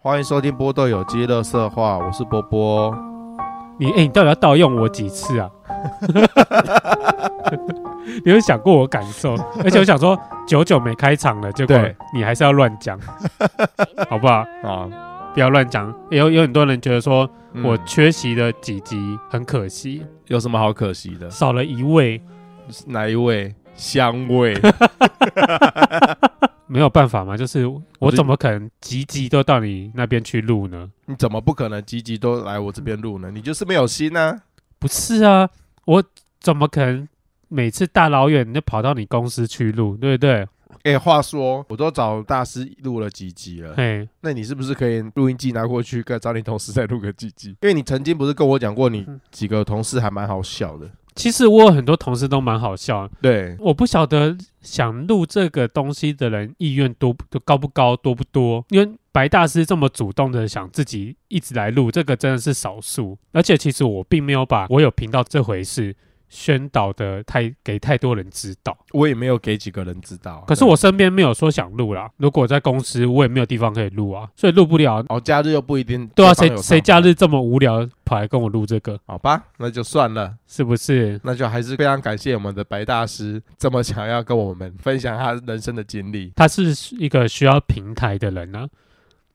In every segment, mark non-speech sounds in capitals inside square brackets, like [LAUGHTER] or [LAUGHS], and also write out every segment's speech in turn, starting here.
欢迎收听波豆有机乐色话，我是波波。你哎、欸，你到底要盗用我几次啊？[LAUGHS] 你有想过我感受？而且我想说，久久没开场了，结果你还是要乱讲，[LAUGHS] 好不好？啊，不要乱讲。有有很多人觉得说我缺席了几集，很可惜。有什么好可惜的？少了一位，哪一位？香味。没有办法嘛，就是我怎么可能集集都到你那边去录呢？你怎么不可能集集都来我这边录呢？你就是没有心啊！不是啊，我怎么可能每次大老远就跑到你公司去录，对不对？哎、欸，话说我都找大师录了几集了，嘿，那你是不是可以录音机拿过去，跟找你同事再录个几集？因为你曾经不是跟我讲过，你几个同事还蛮好笑的。其实我有很多同事都蛮好笑，对，我不晓得想录这个东西的人意愿多不高不高多不多，因为白大师这么主动的想自己一直来录，这个真的是少数，而且其实我并没有把我有频道这回事。宣导的太给太多人知道，我也没有给几个人知道啊。可是我身边没有说想录啦。如果在公司，我也没有地方可以录啊，所以录不了。哦，假日又不一定。对啊，谁谁假日这么无聊跑来跟我录这个？好吧，那就算了，是不是？那就还是非常感谢我们的白大师这么想要跟我们分享他人生的经历。他是一个需要平台的人啊。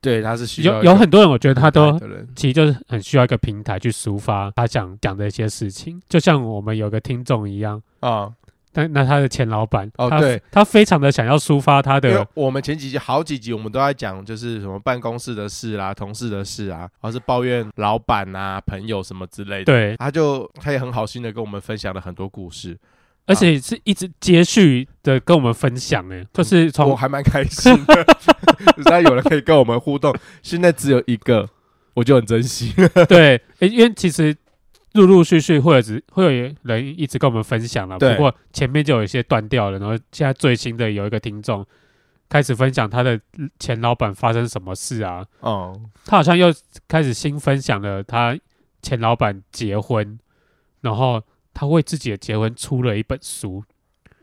对，他是需要有有很多人，我觉得他都其实就是很需要一个平台去抒发他想讲的一些事情，就像我们有个听众一样啊。但那他的前老板哦，对，他非常的想要抒发他的。因为我们前几集好几集我们都在讲，就是什么办公室的事啦、同事的事啊，或是抱怨老板啊、朋友什么之类的。对，他就他也很好心的跟我们分享了很多故事。而且是一直接续的跟我们分享，哎，就是从我还蛮开心的，[LAUGHS] 现在有人可以跟我们互动。现在只有一个，我就很珍惜。[LAUGHS] 对，哎，因为其实陆陆续续或者只会有人一直跟我们分享了，不过前面就有一些断掉了，然后现在最新的有一个听众开始分享他的前老板发生什么事啊？哦，他好像又开始新分享了他前老板结婚，然后。他为自己的结婚出了一本书，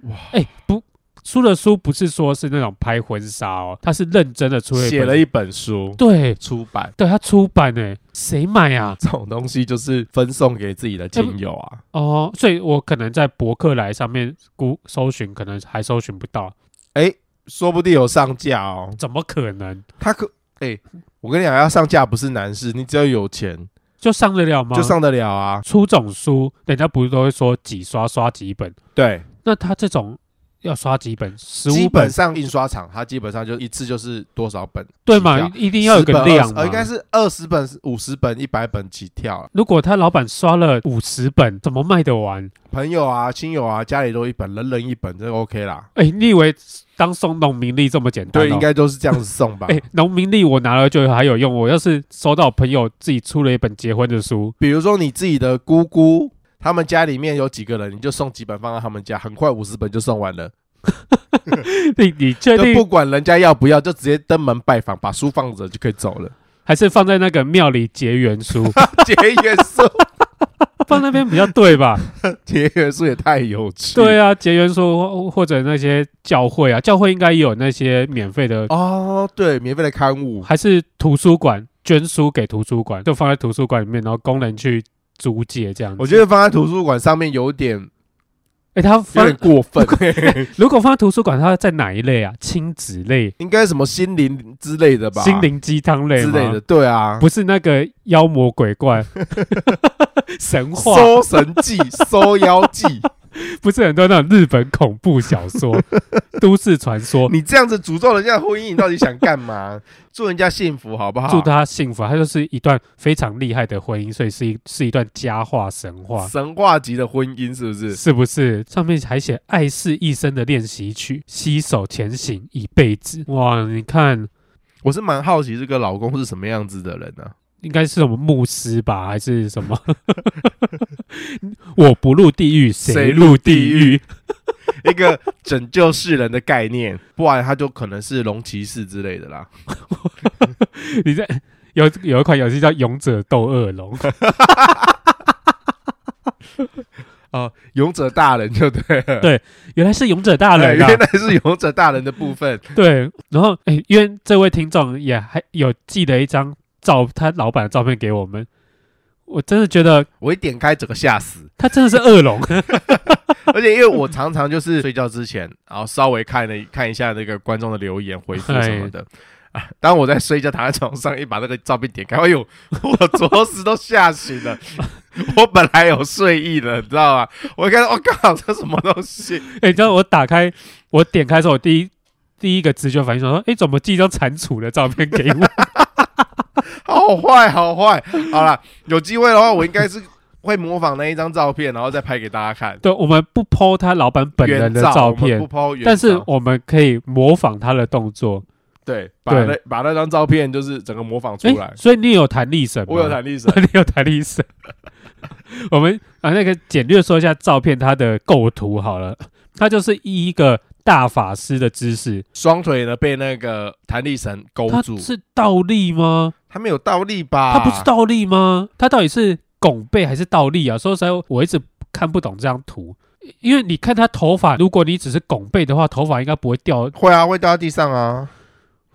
哇！哎、欸，不，出了书不是说是那种拍婚纱哦，他是认真的出了写了一本书，对，出版，对他出版哎，谁买啊？这种东西就是分送给自己的亲友啊、欸。哦，所以我可能在博客来上面估搜寻，可能还搜寻不到。哎、欸，说不定有上架哦？怎么可能？他可哎、欸，我跟你讲，要上架不是难事，你只要有钱。就上得了吗？就上得了啊！出种书，人家不是都会说几刷刷几本？对，那他这种要刷几本？十五本？本上印刷厂，它基本上就一次就是多少本？对嘛？一定要有个量嘛？应该是二十本、五十本、一百本起跳。如果他老板刷了五十本，怎么卖得完？朋友啊、亲友啊，家里都一本，人人一本，这 OK 啦。哎、欸，你以为？当送农民历这么简单？应该都是这样子送吧。哎、欸，农民历我拿了就还有用。我要是收到朋友自己出了一本结婚的书，比如说你自己的姑姑，他们家里面有几个人，你就送几本放在他们家，很快五十本就送完了。[LAUGHS] 你你确定？不管人家要不要，就直接登门拜访，把书放着就可以走了。还是放在那个庙里结缘书？[LAUGHS] 结缘书。[LAUGHS] 放那边比较对吧？结缘书也太有趣。对啊，结缘书或者那些教会啊，教会应该也有那些免费的哦。对，免费的刊物，还是图书馆捐书给图书馆，就放在图书馆里面，然后工人去租借这样子。我觉得放在图书馆上面有点，哎、欸，他有点过分。[LAUGHS] 如果放在图书馆，它在哪一类啊？亲子类，应该什么心灵之类的吧？心灵鸡汤类之类的。对啊，不是那个妖魔鬼怪。[LAUGHS] 神话、搜神记、搜妖记，[LAUGHS] 不是很多那种日本恐怖小说、[LAUGHS] 都市传说。你这样子诅咒人家婚姻，你到底想干嘛？[LAUGHS] 祝人家幸福好不好？祝他幸福，他就是一段非常厉害的婚姻，所以是一是一段佳话神话，神话级的婚姻，是不是？是不是？上面还写“爱是一生的练习曲，携手前行一辈子”。哇，你看，我是蛮好奇这个老公是什么样子的人呢、啊？应该是什么牧师吧，还是什么？[LAUGHS] 我不入地狱，谁入地狱？一个拯救世人的概念，不然他就可能是龙骑士之类的啦。[LAUGHS] 你在有有一款游戏叫《勇者斗恶龙》。[LAUGHS] 哦，勇者大人就对了。对，原来是勇者大人，原来是勇者大人的部分。对，然后哎，因为这位听众也还有寄了一张照，他老板的照片给我们。我真的觉得，我一点开整个吓死，他真的是恶龙，[LAUGHS] 而且因为我常常就是睡觉之前，然后稍微看了看一下那个观众的留言回复什么的啊。当我在睡觉躺在床上，一把那个照片点开，哎呦，我着实都吓醒了。[LAUGHS] 我本来有睡意的，你知道吗？我一看，我靠，这什么东西？哎，你知道我打开，我点开之后，我第一第一个直觉反应说，哎，怎么寄一张蟾蜍的照片给我？[LAUGHS] [LAUGHS] 好坏，好坏，好了，有机会的话，我应该是会模仿那一张照片，然后再拍给大家看。对，我们不 po 他老板本人的照片，不原，但是我们可以模仿他的动作。对，把那把那张照片就是整个模仿出来。欸、所以你有弹力绳？我有弹力绳，[LAUGHS] 你有弹力绳。[LAUGHS] 我们啊那个简略说一下照片它的构图好了，它就是一个。大法师的姿势，双腿呢被那个弹力绳勾住，是倒立吗？他没有倒立吧？他不是倒立吗？他到底是拱背还是倒立啊？说实在，我一直看不懂这张图，因为你看他头发，如果你只是拱背的话，头发应该不会掉。会啊，会掉到地上啊。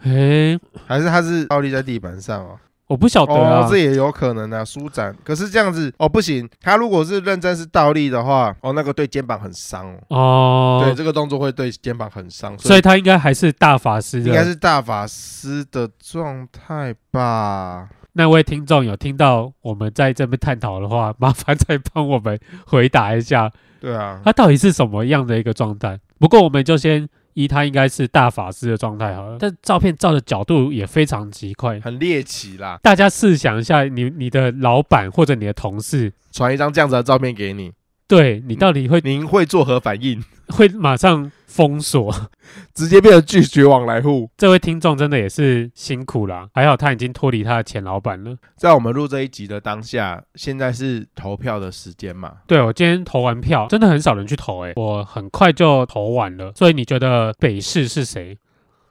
诶、欸，还是他是倒立在地板上啊？我不晓得啊、哦，这也有可能啊，舒展。可是这样子哦，不行。他如果是认真是倒立的话，哦，那个对肩膀很伤哦。对，这个动作会对肩膀很伤，所以，所以他应该还是大法师的，应该是大法师的状态吧。那位听众有听到我们在这边探讨的话，麻烦再帮我们回答一下。对啊，他到底是什么样的一个状态？不过我们就先。一，他应该是大法师的状态好了，但照片照的角度也非常奇怪，很猎奇啦。大家试想一下你，你你的老板或者你的同事传一张这样子的照片给你，对你到底会，您会作何反应？会马上封锁，[LAUGHS] 直接变成拒绝往来户。这位听众真的也是辛苦了，还好他已经脱离他的前老板了。在我们录这一集的当下，现在是投票的时间嘛？对，我今天投完票，真的很少人去投诶、欸，我很快就投完了。所以你觉得北市是谁？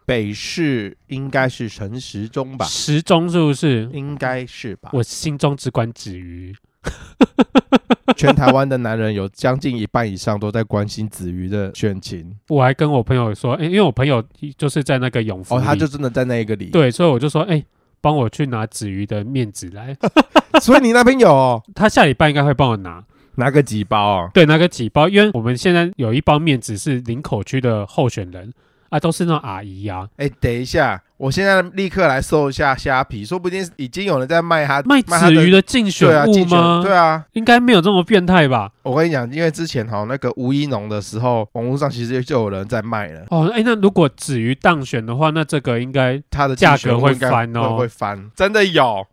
北市应该是陈时中吧？时中是不是？应该是吧？我心中只管子瑜。[LAUGHS] 全台湾的男人有将近一半以上都在关心子瑜的选情。我还跟我朋友说，欸，因为我朋友就是在那个永福，哦，他就真的在那一个里。对，所以我就说，欸，帮我去拿子瑜的面子来。[LAUGHS] 所以你那边有哦？他下礼拜应该会帮我拿，拿个几包啊？对，拿个几包，因为我们现在有一包面子是林口区的候选人。啊，都是那种阿姨呀、啊！哎、欸，等一下，我现在立刻来搜一下虾皮，说不定已经有人在卖它卖子鱼的竞选物吗？对啊，应该没有这么变态吧？我跟你讲，因为之前哈那个吴一农的时候，网络上其实就有人在卖了。哦，哎、欸，那如果子鱼当选的话，那这个应该它的价格会翻哦，会翻，真的有，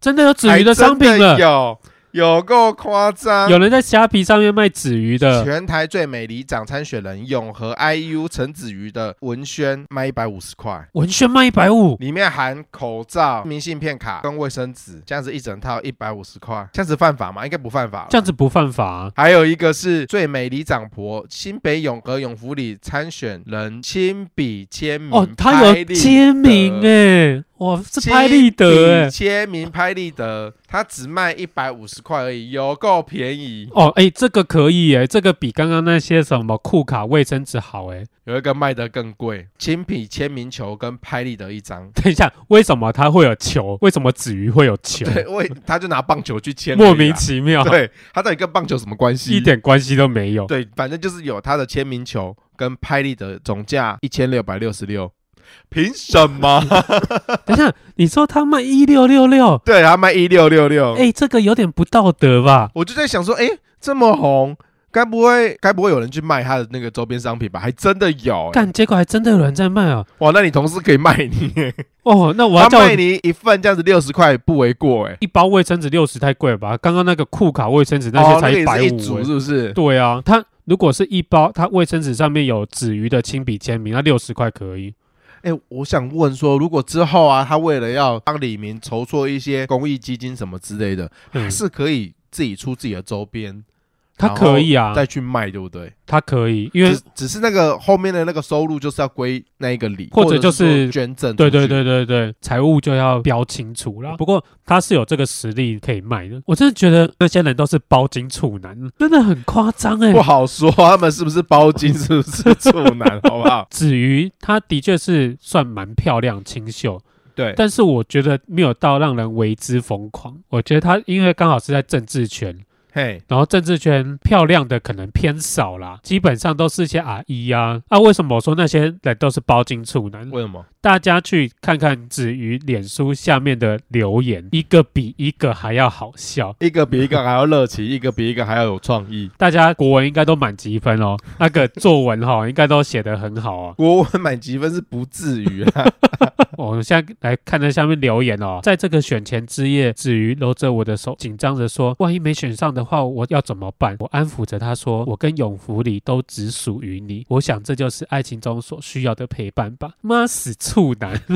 真的有子鱼的商品了，有。有够夸张！有人在虾皮上面卖子瑜的，全台最美里长参选人永和 IU 陈子瑜的文宣卖一百五十块，文宣卖一百五，里面含口罩、明信片卡跟卫生纸，这样子一整套一百五十块，这样子犯法吗？应该不犯法，这样子不犯法啊。还有一个是最美里长婆新北永和永福里参选人亲笔签名哦，他有签名哎。哇，是拍立得哎，签名拍立得，它只卖一百五十块而已，有够便宜哦！哎、欸，这个可以哎，这个比刚刚那些什么库卡、卫生纸好哎。有一个卖得更贵，亲笔签名球跟拍立得一张。[LAUGHS] 等一下，为什么它会有球？为什么子瑜会有球？对，为他就拿棒球去签，莫名其妙。对，他到底跟棒球什么关系？一点关系都没有。对，反正就是有他的签名球跟拍立得，总价一千六百六十六。凭什么？[LAUGHS] 等一下，你说他卖一六六六？对，他卖一六六六。哎，这个有点不道德吧？我就在想说，哎，这么红，该不会该不会有人去卖他的那个周边商品吧？还真的有，干，结果还真的有人在卖啊！哇，那你同事可以卖你 [LAUGHS] 哦？那我要卖你一份这样子六十块不为过哎。一包卫生纸六十太贵了吧？刚刚那个库卡卫生纸那些才一百五，是不是？对啊，他如果是一包，他卫生纸上面有子瑜的亲笔签名，那六十块可以。哎、欸，我想问说，如果之后啊，他为了要帮李明筹措一些公益基金什么之类的，嗯、还是可以自己出自己的周边，他可以啊，再去卖，对不对？他可以，因为只，只是那个后面的那个收入就是要归那一个里，或者就是，是捐赠。对对对对对，财务就要标清楚啦。不过他是有这个实力可以卖的。我真的觉得那些人都是包金处男，真的很夸张哎。不好说他们是不是包金，是不是处男，[LAUGHS] 好不好？子瑜她的确是算蛮漂亮、清秀。对，但是我觉得没有到让人为之疯狂。我觉得他因为刚好是在政治圈，嘿，然后政治圈漂亮的可能偏少啦，基本上都是一些阿姨啊。啊，为什么我说那些人都是包金处男？为什么？大家去看看子瑜脸书下面的留言，一个比一个还要好笑，一个比一个还要热情，[LAUGHS] 一个比一个还要有创意。大家国文应该都满积分哦，那个作文哈、哦、应该都写得很好啊。国文满积分是不至于啊。[LAUGHS] 我们现在来看在下面留言哦，在这个选前之夜，子瑜搂着我的手，紧张着说：“万一没选上的话，我要怎么办？”我安抚着他说：“我跟永福里都只属于你。”我想这就是爱情中所需要的陪伴吧。妈死处男。[LAUGHS]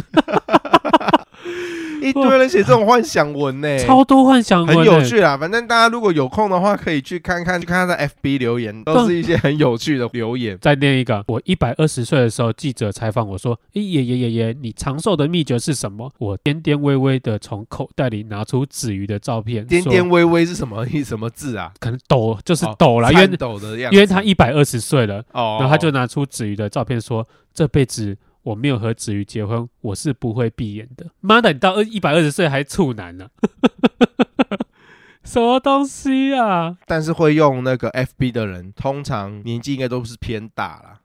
[LAUGHS] 一堆人写这种幻想文呢、欸，[LAUGHS] 超多幻想文、欸，很有趣啦。反正大家如果有空的话，可以去看看，去看他的 FB 留言，都是一些很有趣的留言。[LAUGHS] 再念一个，我一百二十岁的时候，记者采访我说：“哎、欸，爷爷爷爷，你长寿的秘诀是什么？”我颠颠微微的从口袋里拿出子瑜的照片。颠颠微微是什么意？什么字啊？可能抖，就是抖了，因为抖的样子，因为他一百二十岁了。哦，然后他就拿出子瑜的照片说：“这辈子。”我没有和子瑜结婚，我是不会闭眼的。妈的，你到二一百二十岁还处男呢？[LAUGHS] 什么东西啊？但是会用那个 FB 的人，通常年纪应该都是偏大啦。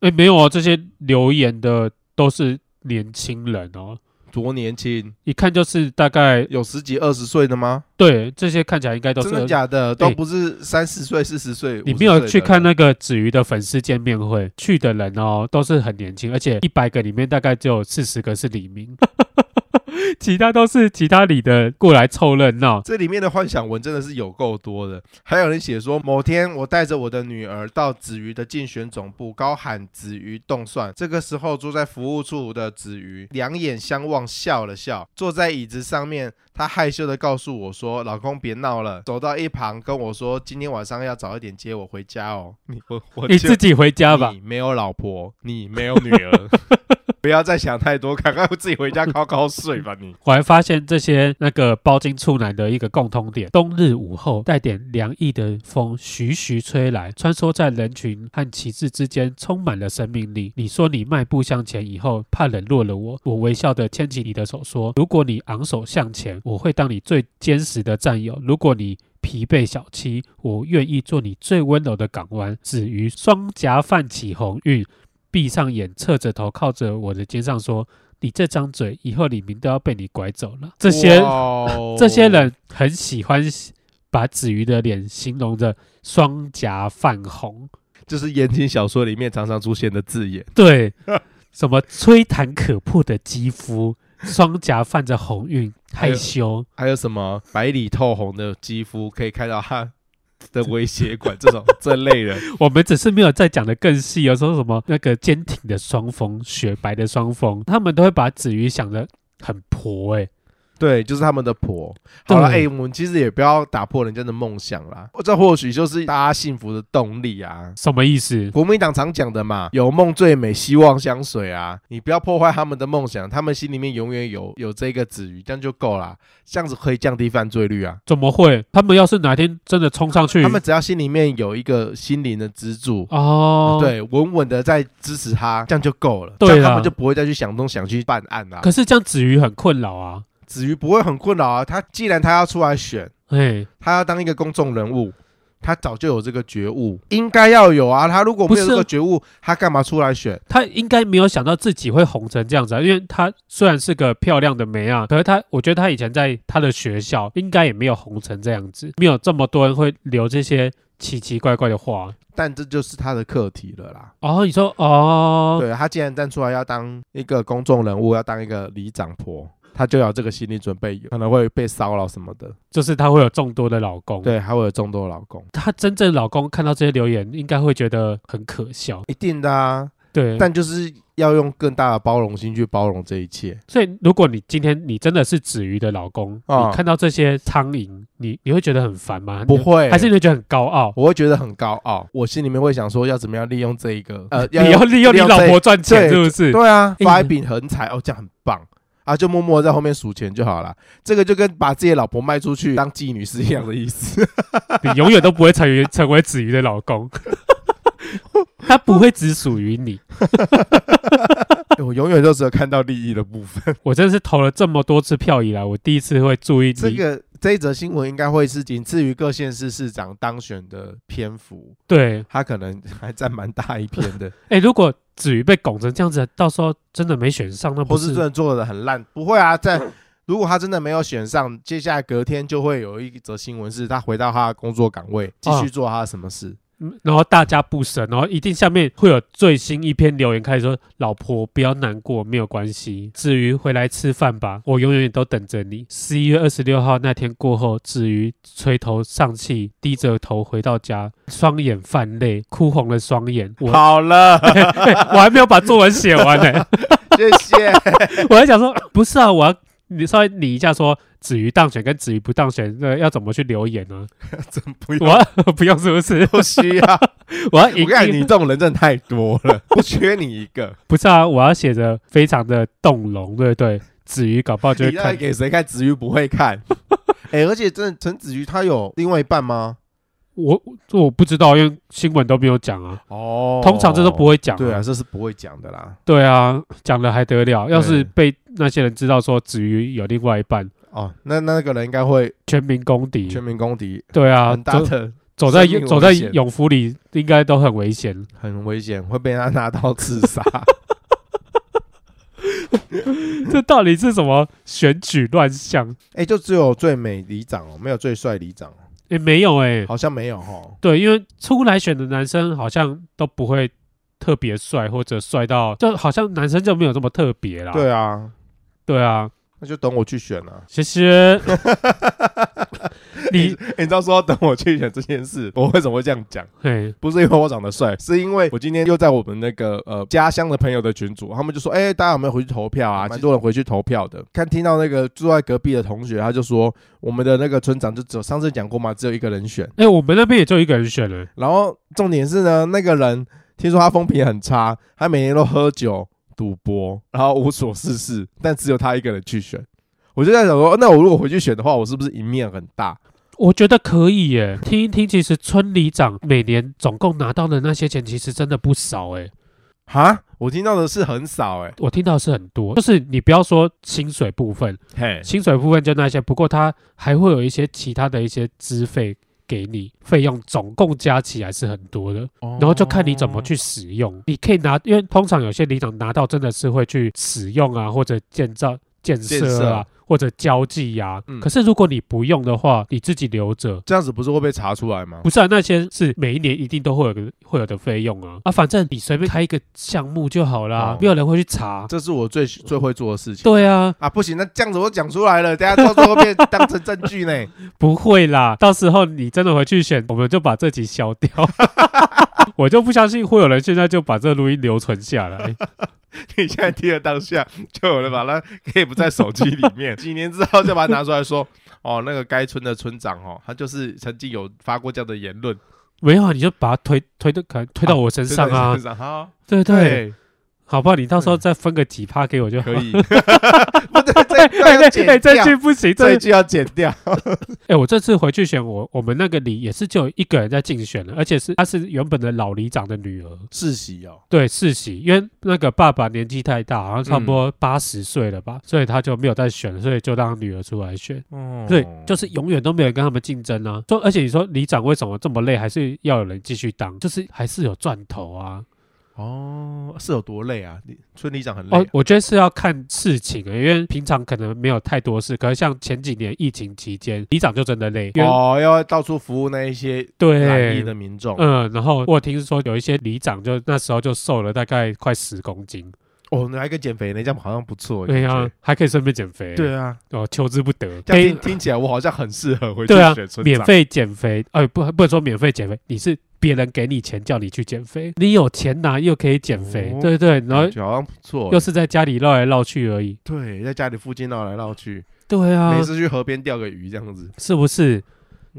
哎，没有啊，这些留言的都是年轻人哦。多年轻，一看就是大概有十几二十岁的吗？对，这些看起来应该都是真的假的，都不是三十岁、四十岁。你没有去看那个子瑜的粉丝见面会，去的人哦，都是很年轻，而且一百个里面大概只有四十个是李明。[LAUGHS] 其他都是其他里的过来凑热闹，这里面的幻想文真的是有够多的。还有人写说，某天我带着我的女儿到子瑜的竞选总部，高喊“子瑜动算”。这个时候，坐在服务处的子瑜两眼相望，笑了笑，坐在椅子上面。她害羞的告诉我说：“老公别闹了。”走到一旁跟我说：“今天晚上要早一点接我回家哦。”你我我你自己回家吧。你没有老婆，你没有女儿。[LAUGHS] 不要再想太多，赶快自己回家好好睡吧。你，[LAUGHS] 我还发现这些那个包金处男的一个共通点：冬日午后，带点凉意的风徐徐吹来，穿梭在人群和旗帜之间，充满了生命力。你说你迈步向前以后，怕冷落了我，我微笑的牵起你的手说：如果你昂首向前，我会当你最坚实的战友；如果你疲惫小栖，我愿意做你最温柔的港湾。子瑜双颊泛起红晕。闭上眼，侧着头，靠着我的肩上说：“你这张嘴，以后李明都要被你拐走了。”这些、哦、[LAUGHS] 这些人很喜欢把子瑜的脸形容着双颊泛红，就是言情小说里面常常出现的字眼。对，什么吹弹可破的肌肤，双颊泛着红晕，害羞还，还有什么白里透红的肌肤，可以看到他。的威胁管这种这类人，我们只是没有再讲的更细。有时候什么那个坚挺的双峰，雪白的双峰，他们都会把子瑜想得很婆哎、对，就是他们的婆。好了，哎、欸，我们其实也不要打破人家的梦想啦。这或许就是大家幸福的动力啊。什么意思？国民党常讲的嘛，有梦最美，希望相随啊。你不要破坏他们的梦想，他们心里面永远有有这个子瑜，这样就够了。这样子可以降低犯罪率啊。怎么会？他们要是哪天真的冲上去，他们只要心里面有一个心灵的支柱哦，对，稳稳的在支持他，这样就够了。对，他们就不会再去想东想去办案啦。可是这样子瑜很困扰啊。子瑜不会很困扰啊，他既然他要出来选，哎，他要当一个公众人物，他早就有这个觉悟，应该要有啊。他如果没有这个觉悟，他干嘛出来选？他应该没有想到自己会红成这样子啊，因为他虽然是个漂亮的妹啊，可是他，我觉得他以前在他的学校应该也没有红成这样子，没有这么多人会留这些奇奇怪怪的话。但这就是他的课题了啦。哦，你说哦，对，他既然站出来要当一个公众人物，要当一个里长婆。他就有这个心理准备，可能会被骚扰什么的，就是她会有众多的老公，对，她会有众多的老公。她真正老公看到这些留言，应该会觉得很可笑，一定的啊，对。但就是要用更大的包容心去包容这一切。所以，如果你今天你真的是子瑜的老公，啊你看到这些苍蝇，你你会觉得很烦吗？不会，还是你会觉得很高傲？我会觉得很高傲，我心里面会想说，要怎么样利用这一个呃，[LAUGHS] 你要利用你老婆赚钱，是不是？对啊，欸发一笔横财哦，这样很棒啊，就默默在后面数钱就好了。这个就跟把自己的老婆卖出去当妓女是一样的意思。[LAUGHS] 你永远都不会成为成为子瑜的老公，[LAUGHS] 他不会只属于你。欸 [LAUGHS] 我永远都只有看到利益的部分。我真的是投了这么多次票以来，我第一次会注意这个这一则新闻，应该会是仅次于各县市市长当选的篇幅。对，他可能还占蛮大一篇的。哎、欸，如果子瑜被拱成这样子，到时候真的没选上，那不是真的做的很烂？不会啊，在如果他真的没有选上，接下来隔天就会有一则新闻，是他回到他的工作岗位，继续做他的什么事。然后大家不舍，然后一定下面会有最新一篇留言开始说：“老婆不要难过，没有关系。至于回来吃饭吧，我永远都等着你。”十一月二十六号那天过后，子瑜垂头丧气，低着头回到家，双眼泛泪，哭红了双眼。我好了，[LAUGHS] 我还没有把作文写完呢、欸。谢谢。我还想说，不是啊，我要你稍微理一下说。子瑜当选跟子瑜不当选，那要怎么去留言呢？[LAUGHS] 真不用，我 [LAUGHS] 不用是不是？[LAUGHS] 不需要。我要我看你这种人真的太多了，不缺你一个。不是啊，我要写的非常的动容，对不对？子瑜搞不好就会看，给谁看？子瑜不会看。哎、欸，而且真的陈子瑜他有另外一半吗？我我不知道，因为新闻都没有讲啊。哦，通常这都不会讲、啊。对啊，这是不会讲的啦。对啊，讲了还得了？要是被那些人知道说子瑜有另外一半。哦，那那个人应该会全民公敌，全民公敌，对啊，很大的走在走在永福里，应该都很危险，很危险，会被他拿刀刺杀。[LAUGHS] 这到底是什么选举乱象？哎、欸，就只有最美里长哦，没有最帅里长哦。也、欸、没有哎、欸，好像没有哦。对，因为出来选的男生好像都不会特别帅，或者帅到就好像男生就没有这么特别啦。对啊，对啊。那就等我去选了，谢谢。[LAUGHS] 你、欸、你知道说等我去选这件事，我为什么会这样讲？嘿，不是因为我长得帅，是因为我今天又在我们那个呃家乡的朋友的群组，他们就说：“哎、欸，大家有没有回去投票啊？”蛮多人回去投票的。看听到那个住在隔壁的同学，他就说：“我们的那个村长就只有上次讲过嘛，只有一个人选。”哎，我们那边也就一个人选了。然后重点是呢，那个人听说他风评很差，他每天都喝酒赌博，然后无所事事，[LAUGHS] 但只有他一个人去选。我就在想说，那我如果回去选的话，我是不是赢面很大？我觉得可以耶。听一听，其实村里长每年总共拿到的那些钱，其实真的不少哎。哈，我听到的是很少哎，我听到的是很多。就是你不要说薪水部分，嘿，薪水部分就那些。不过他还会有一些其他的一些资费给你，费用总共加起来是很多的。然后就看你怎么去使用。你可以拿，因为通常有些里长拿到真的是会去使用啊，或者建造建设啊。或者交际呀、啊嗯，可是如果你不用的话，你自己留着，这样子不是会被查出来吗？不是啊，那些是每一年一定都会有个会有的费用啊啊，反正你随便开一个项目就好啦、哦，没有人会去查。这是我最最会做的事情。对啊，啊不行，那这样子我讲出来了，等下到时候会被当成证据呢。[LAUGHS] 不会啦，到时候你真的回去选，我们就把这集消掉。[LAUGHS] 我就不相信会有人现在就把这录音留存下来。[LAUGHS] 你现在听的当下，就有人把它可以不在手机里面，[LAUGHS] 几年之后再把它拿出来说，[LAUGHS] 哦，那个该村的村长哦，他就是曾经有发过这样的言论。没有，你就把它推推的，可能推到我身上啊。身上好，对对，对。好不好？你到时候再分个几趴给我就可以。[LAUGHS] 不对，这这句不行，这句要剪掉。哎，我这次回去选我我们那个里也是就一个人在竞选了，而且是他是原本的老里长的女儿世袭哦。对，世袭，因为那个爸爸年纪太大，好像差不多八十岁了吧，嗯，所以他就没有再选了，所以就让女儿出来选。哦，对，就是永远都没有跟他们竞争啊。说，而且你说里长为什么这么累，还是要有人继续当，就是还是有赚头啊。哦，是有多累啊？你村里长很累、啊。哦，我觉得是要看事情啊，因为平常可能没有太多事，可是像前几年疫情期间，里长就真的累哦，要到处服务那一些对的民众。嗯，然后我听说有一些里长就那时候就瘦了大概快十公斤。哦，你还可以减肥，那这样好像不错。对啊，还可以顺便减肥。对啊，哦，求之不得。听听起来我好像很适合回去对啊，选村长。免费减肥，哎，不不能说免费减肥，你是。别人给你钱叫你去减肥，你有钱拿又可以减肥，哦、对对，然后好像不错，又是在家里绕来绕去而已。对，在家里附近绕来绕去。对啊，每次去河边钓个鱼这样子，是不是？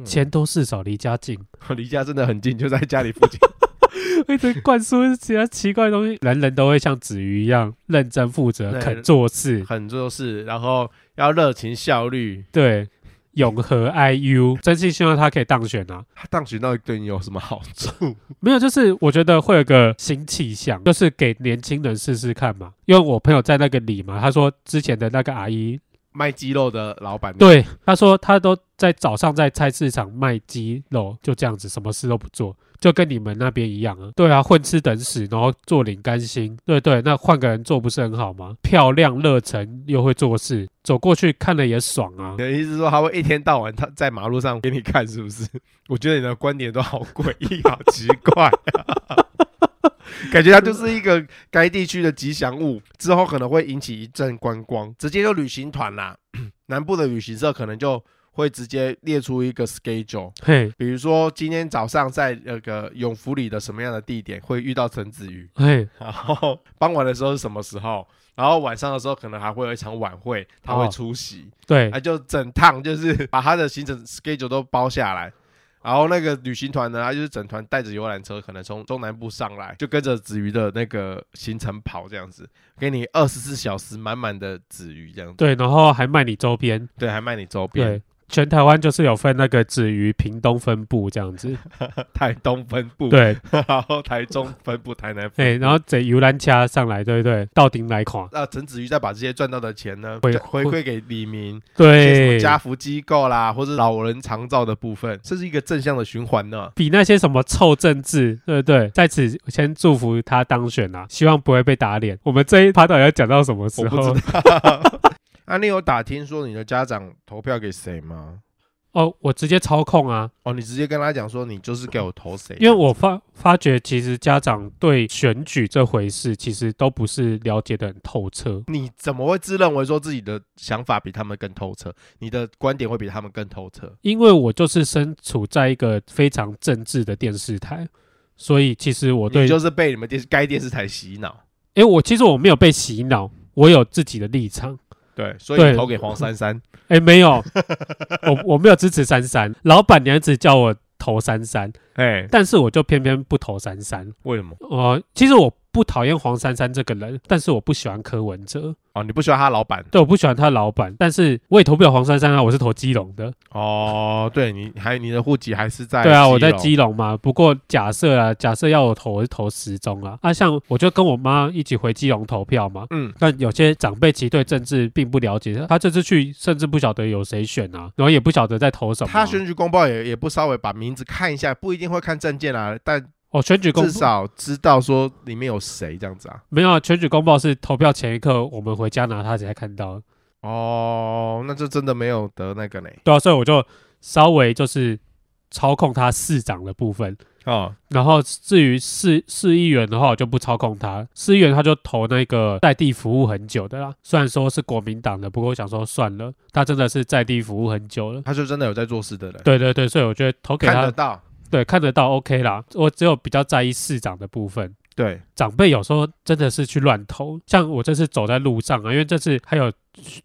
钱多事少，离家近，[LAUGHS] 离家真的很近，就在家里附近。[LAUGHS] 一直灌输其他奇怪的东西，人人都会像子瑜一样认真负责、肯做事、肯做事，然后要热情效率。对，永和 IU，真心希望他可以当选啊！他当选到底对你有什么好处？[LAUGHS] 没有，就是我觉得会有个新气象，就是给年轻人试试看嘛。因为我朋友在那个里嘛，他说之前的那个阿姨。卖鸡肉的老板，对他说，他都在早上在菜市场卖鸡肉，就这样子，什么事都不做，就跟你们那边一样啊。对啊，混吃等死，然后坐领干薪。对对，那换个人做不是很好吗？漂亮、热忱又会做事，走过去看了也爽啊。你的意思说他会一天到晚他在马路上给你看，是不是？[LAUGHS] 我觉得你的观点都好诡异，好奇怪。[LAUGHS] 感觉他就是一个该地区的吉祥物，之后可能会引起一阵观光，直接就旅行团啦。[CLEARS THROAT] 南部的旅行社可能就会直接列出一个 schedule，嘿，比如说今天早上在那个永福里的什么样的地点会遇到陈子瑜，嘿，然后傍晚的时候是什么时候，然后晚上的时候可能还会有一场晚会，他会出席，哦、对，那就整趟就是把他的行程 schedule 都包下来。然后那个旅行团呢，他就是整团带着游览车，可能从中南部上来，就跟着子瑜的那个行程跑这样子，给你二十四小时满满的子瑜这样子。对，然后还卖你周边，对，还卖你周边。全台湾就是有分那个子瑜屏东分部这样子，[LAUGHS] 台东分部对，然后台中分部、台南分部，对，然后这游览车上来，对不对？到顶来看，那陈子瑜再把这些赚到的钱呢，回回馈给李明，对，什么家福机构啦，或者老人长照的部分，这是一个正向的循环呢。比那些什么臭政治，对不对？在此先祝福他当选啊，希望不会被打脸。我们这一趴到底要讲到什么时候？我不知道 [LAUGHS] 啊，你有打听说你的家长投票给谁吗？哦，我直接操控啊！哦，你直接跟他讲说，你就是给我投谁？因为我发发觉，其实家长对选举这回事，其实都不是了解的很透彻。你怎么会自认为说自己的想法比他们更透彻？你的观点会比他们更透彻？因为我就是身处在一个非常政治的电视台，所以其实我对就是被你们电视该电视台洗脑。诶，我其实我没有被洗脑，我有自己的立场。对，所以投给黄珊珊。哎、欸，没有，我我没有支持珊珊。老板娘一直叫我投珊珊，哎，但是我就偏偏不投珊珊。为什么？呃，其实我不讨厌黄珊珊这个人，但是我不喜欢柯文哲。哦，你不喜欢他老板？对，我不喜欢他老板，但是我也投不了黄珊珊啊，我是投基隆的。哦，对，你还你的户籍还是在？对啊，我在基隆嘛。不过假设啊，假设要我投，我是投十中啊。啊，像我就跟我妈一起回基隆投票嘛。嗯。但有些长辈其实对政治并不了解，他这次去甚至不晓得有谁选啊，然后也不晓得在投什么。他选举公报也也不稍微把名字看一下，不一定会看证件啊，但。哦，选举公至少知道说里面有谁这样子啊？没有啊，选举公报是投票前一刻我们回家拿它才看到。哦，那就真的没有得那个呢？对啊，所以我就稍微就是操控他市长的部分哦。然后至于市市议员的话，我就不操控他。市议员他就投那个在地服务很久的啦，虽然说是国民党的，不过我想说算了，他真的是在地服务很久了，他就真的有在做事的人。对对对，所以我觉得投给他看得到。对，看得到 OK 啦。我只有比较在意市长的部分。对，长辈有时候真的是去乱投，像我这次走在路上啊，因为这次还有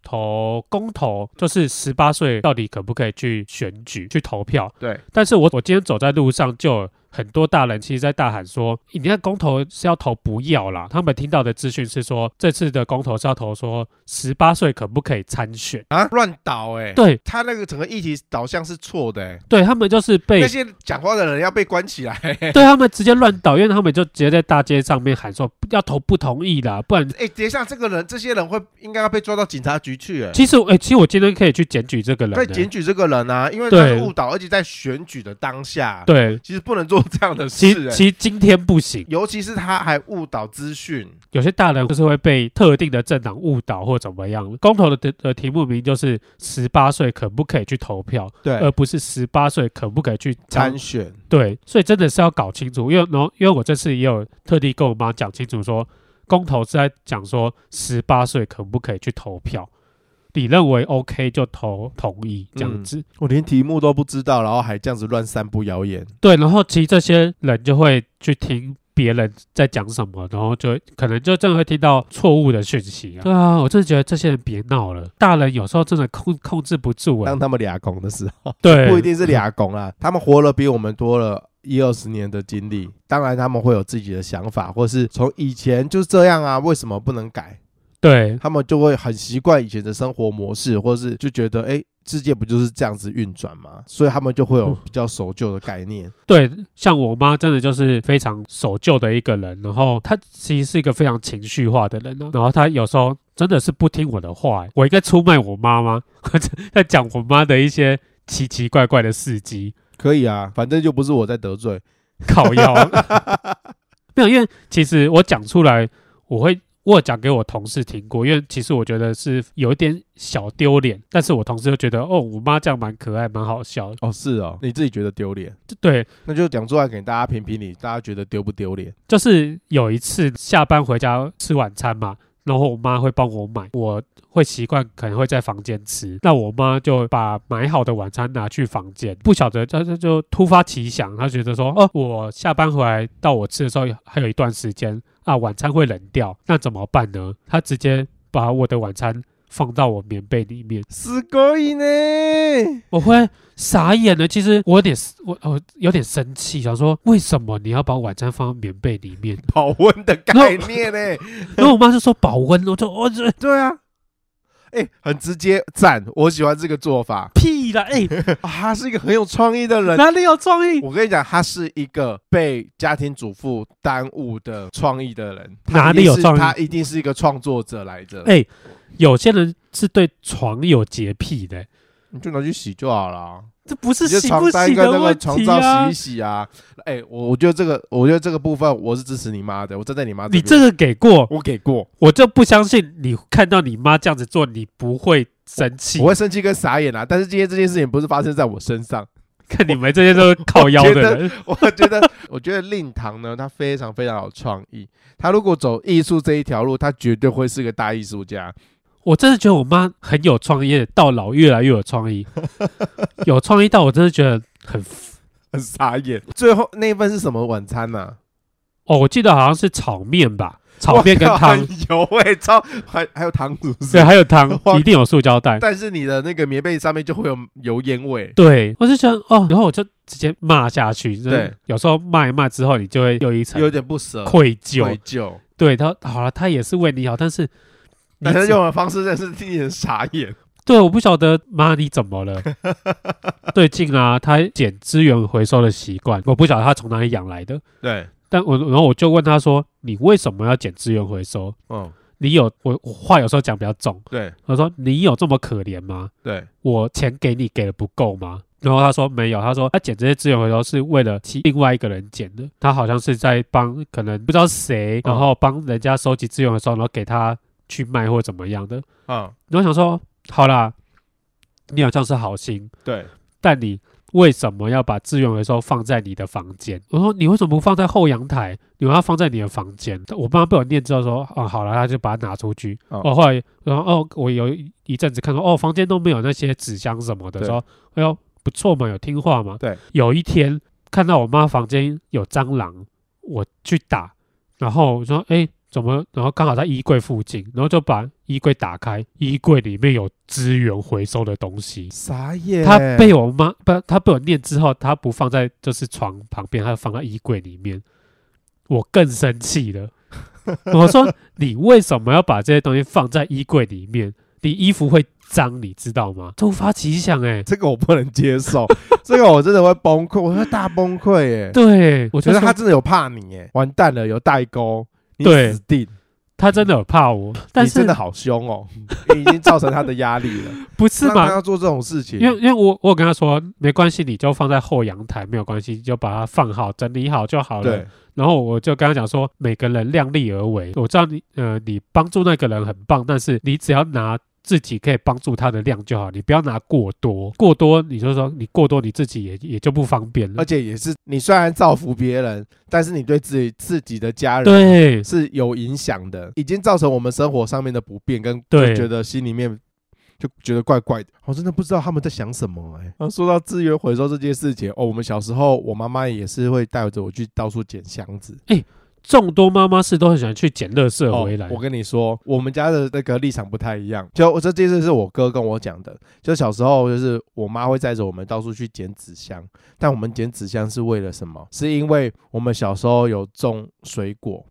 投公投，就是十八岁到底可不可以去选举去投票？对，但是我我今天走在路上就。很多大人其实，在大喊说：“你看公投是要投不要啦。”他们听到的资讯是说，这次的公投是要投说十八岁可不可以参选啊？乱倒哎！对，他那个整个议题导向是错的哎、欸。对他们就是被那些讲话的人要被关起来。[LAUGHS] 对他们直接乱倒，因为他们就直接在大街上面喊说要投不同意啦，不然哎，等一下这个人，这些人会应该要被抓到警察局去哎。其实哎，其实我今天可以去检举这个人，可以检举这个人啊，因为他是误导，而且在选举的当下，对，其实不能做这样的事。其实今天不行，尤其是他还误导资讯。有些大人就是会被特定的政党误导或怎么样。公投的的的题目名就是十八岁可不可以去投票，对，而不是十八岁可不可以去参选。对，所以真的是要搞清楚。因为，然后因为我这次也有特地跟我妈讲清楚，说公投是在讲说十八岁可不可以去投票。你认为 OK 就投同意这样子。嗯、我连题目都不知道，然后还这样子乱散布谣言。对，然后其实这些人就会去听。别人在讲什么，然后就可能就真的会听到错误的讯息啊。对啊，我真的觉得这些人别闹了，大人有时候真的控控制不住啊。当他们俩拱的时候，对，不一定是俩拱啊，他们活了比我们多了一二十年的经历，当然他们会有自己的想法，或是从以前就是这样啊，为什么不能改？对，他们就会很习惯以前的生活模式，或是就觉得哎。诶世界不就是这样子运转吗？所以他们就会有比较守旧的概念。嗯、对，像我妈真的就是非常守旧的一个人，然后她其实是一个非常情绪化的人，然后她有时候真的是不听我的话。我应该出卖我妈吗？[LAUGHS] 在讲我妈的一些奇奇怪怪的事迹。可以啊，反正就不是我在得罪，靠腰。[LAUGHS] 没有，因为其实我讲出来，我会。我有讲给我同事听过，因为其实我觉得是有一点小丢脸，但是我同事就觉得哦，我妈这样蛮可爱，蛮好笑的。哦，是哦，你自己觉得丢脸？对，那就讲出来给大家评评理，大家觉得丢不丢脸？就是有一次下班回家吃晚餐嘛，然后我妈会帮我买，我会习惯可能会在房间吃，那我妈就把买好的晚餐拿去房间，不晓得她她就突发奇想，她觉得说哦，我下班回来到我吃的时候还有一段时间。啊，晚餐会冷掉，那怎么办呢？他直接把我的晚餐放到我棉被里面，すごい呢！我会傻眼了。其实我有点，我我有点生气，想说为什么你要把晚餐放到棉被里面？保温的概念呢？然后我妈就说保温，我就我这对啊。 哎、欸，很直接赞，我喜欢这个做法。屁啦，哎、[LAUGHS] 欸，他是一个很有创意的人。哪里有创意？我跟你讲，他是一个被家庭主妇耽误的创意的人。哪里有创意？他一定是一个创作者来着。哎、欸，有些人是对床有洁癖的，你就拿去洗就好了。这不是洗不洗的问题啊！洗一洗啊！哎，我我觉得这个，我觉得这个部分我是支持你妈的，我站在你妈。你这个给过，我给过，我就不相信你看到你妈这样子做，你不会生气。我会生气跟傻眼啊！但是今天这件事情不是发生在我身上，看你们这些都是靠腰的人。我觉得，[LAUGHS] 我觉得令堂呢，他非常非常有创意。他如果走艺术这一条路，他绝对会是个大艺术家。我真的觉得我妈很有创意，到老越来越有创意，[LAUGHS] 有创意到我真的觉得很很傻眼。最后那一份是什么晚餐呢、啊？哦，我记得好像是炒面吧，炒面跟汤，有味超还还有汤，对，还有汤，[LAUGHS] 一定有塑胶袋。但是你的那个棉被上面就会有油烟味。对，我就想哦，然后我就直接骂下去。对，有时候骂一骂之后，你就会有一层有点不舍、愧疚。愧疚。对他好了，他也是为你好，但是。但是用的方式真是令人傻眼。对，我不晓得妈你怎么了。[LAUGHS] 最近啊，他捡资源回收的习惯，我不晓得他从哪里养来的。对，但我然后我就问他说：“你为什么要捡资源回收？”嗯，你有我我话有时候讲比较重。对，我说：“你有这么可怜吗？”对，我钱给你给的不够吗？然后他说：“没有。”他说：“他捡这些资源回收是为了替另外一个人捡的。他好像是在帮可能不知道谁，然后帮人家收集资源的时候，然后给他。”去卖或怎么样的，嗯，我想说，好啦，你好像是好心，对，但你为什么要把资源回收放在你的房间？我说你为什么不放在后阳台？你要放在你的房间？我妈被我念之后说，哦，好了，他就把它拿出去。哦，后来，然后哦，我有一阵子看到，哦，房间都没有那些纸箱什么的，说，哎呦，不错嘛，有听话嘛。对，有一天看到我妈房间有蟑螂，我去打，然后我说，哎。怎么？然后刚好在衣柜附近，然后就把衣柜打开，衣柜里面有资源回收的东西。啥耶？他被我妈不，他被我念之后，他不放在就是床旁边，他放在衣柜里面。我更生气了。[LAUGHS] 我说你为什么要把这些东西放在衣柜里面？你衣服会脏，你知道吗？突发奇想，哎，这个我不能接受，[LAUGHS] 这个我真的会崩溃，我会大崩溃，哎。对，我觉得他真的有怕你，哎，完蛋了，有代沟。对，他真的有怕我，但是你真的好凶哦，你 [LAUGHS] 已经造成他的压力了，[LAUGHS] 不是吗？他要做这种事情，因为因为我我有跟他说没关系，你就放在后阳台没有关系，你就把它放好整理好就好了。对，然后我就跟他讲说，每个人量力而为，我知道你呃你帮助那个人很棒，但是你只要拿。自己可以帮助他的量就好，你不要拿过多，过多你就说你过多你自己也也就不方便了。而且也是你虽然造福别人，但是你对自己自己的家人对是有影响的，已经造成我们生活上面的不便，跟就觉得心里面就觉得怪怪的。我真的不知道他们在想什么哎、欸。然后说到资源回收这件事情，哦，我们小时候我妈妈也是会带着我去到处捡箱子。哎、欸，众多妈妈是都很喜欢去捡垃圾回来、哦。我跟你说，我们家的那个立场不太一样。就这件事是我哥跟我讲的。就小时候，就是我妈会载着我们到处去捡纸箱，但我们捡纸箱是为了什么？是因为我们小时候有种水果，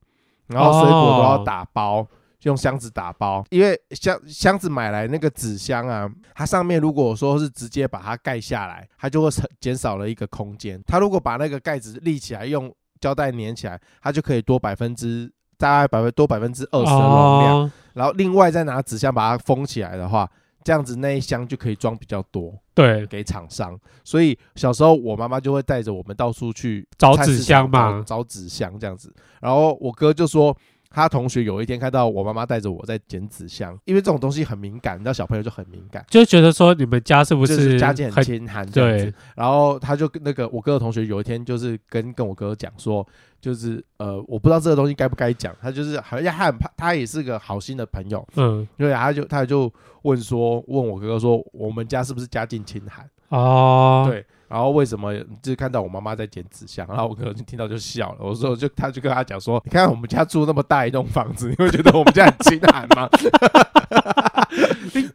然后水果都要打包。哦用箱子打包，因为箱箱子买来那个纸箱啊，它上面如果说是直接把它盖下来，它就会减少了一个空间。它如果把那个盖子立起来，用胶带粘起来，它就可以多百分之大概百分多百分之二十的容量。哦、然后另外再拿纸箱把它封起来的话，这样子那一箱就可以装比较多。对，给厂商。所以小时候我妈妈就会带着我们到处去找纸箱嘛，找纸箱这样子。然后我哥就说。他同学有一天看到我妈妈带着我在捡纸箱，因为这种东西很敏感，你知道小朋友就很敏感，就觉得说你们家是不是家境很清寒这样子。然后他就跟那个我哥的同学有一天就是跟跟我哥讲说，就是呃我不知道这个东西该不该讲，他就是好像他很怕，他也是个好心的朋友，嗯，对，他就他就问说问我哥哥说我们家是不是家境清寒？哦，对。然后为什么就是看到我妈妈在剪纸箱，然后我可能听到就笑了。我说就他就跟他讲说，你看我们家住那么大一栋房子，你会觉得我们家很清寒吗？